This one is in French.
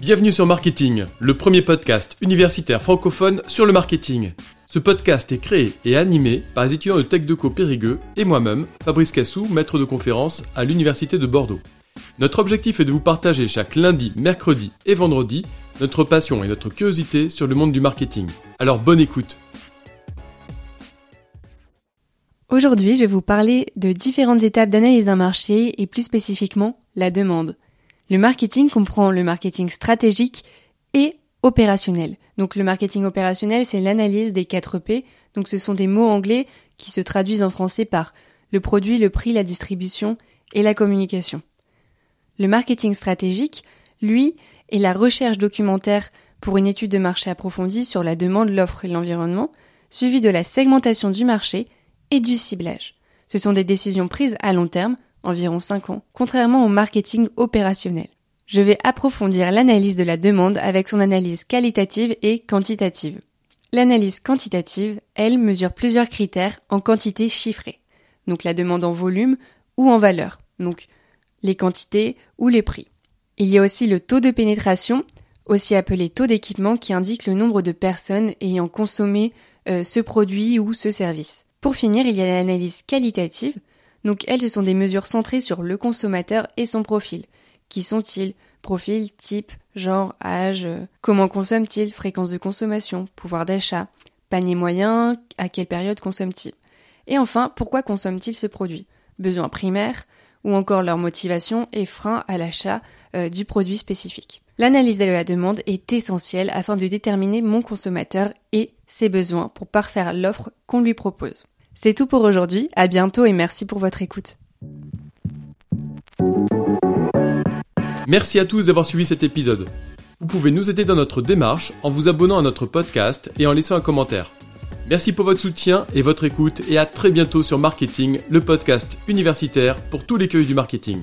Bienvenue sur Marketing, le premier podcast universitaire francophone sur le marketing. Ce podcast est créé et animé par les étudiants de TechDeco Périgueux et moi-même, Fabrice Cassou, maître de conférence à l'Université de Bordeaux. Notre objectif est de vous partager chaque lundi, mercredi et vendredi notre passion et notre curiosité sur le monde du marketing. Alors bonne écoute Aujourd'hui, je vais vous parler de différentes étapes d'analyse d'un marché et plus spécifiquement la demande. Le marketing comprend le marketing stratégique et opérationnel. Donc le marketing opérationnel, c'est l'analyse des 4 P. Donc ce sont des mots anglais qui se traduisent en français par le produit, le prix, la distribution et la communication. Le marketing stratégique, lui, est la recherche documentaire pour une étude de marché approfondie sur la demande, l'offre et l'environnement, suivi de la segmentation du marché et du ciblage. Ce sont des décisions prises à long terme environ 5 ans, contrairement au marketing opérationnel. Je vais approfondir l'analyse de la demande avec son analyse qualitative et quantitative. L'analyse quantitative, elle, mesure plusieurs critères en quantité chiffrée. Donc la demande en volume ou en valeur. Donc les quantités ou les prix. Il y a aussi le taux de pénétration, aussi appelé taux d'équipement, qui indique le nombre de personnes ayant consommé euh, ce produit ou ce service. Pour finir, il y a l'analyse qualitative, donc elles, ce sont des mesures centrées sur le consommateur et son profil. Qui sont-ils? Profil, type, genre, âge, euh, comment consomme-t-il Fréquence de consommation, pouvoir d'achat, panier moyen, à quelle période consomme-t-il Et enfin, pourquoi consomme-t-il ce produit? Besoin primaire ou encore leur motivation et frein à l'achat euh, du produit spécifique. L'analyse de la demande est essentielle afin de déterminer mon consommateur et ses besoins pour parfaire l'offre qu'on lui propose. C'est tout pour aujourd'hui, à bientôt et merci pour votre écoute. Merci à tous d'avoir suivi cet épisode. Vous pouvez nous aider dans notre démarche en vous abonnant à notre podcast et en laissant un commentaire. Merci pour votre soutien et votre écoute et à très bientôt sur Marketing, le podcast universitaire pour tous les cueils du marketing.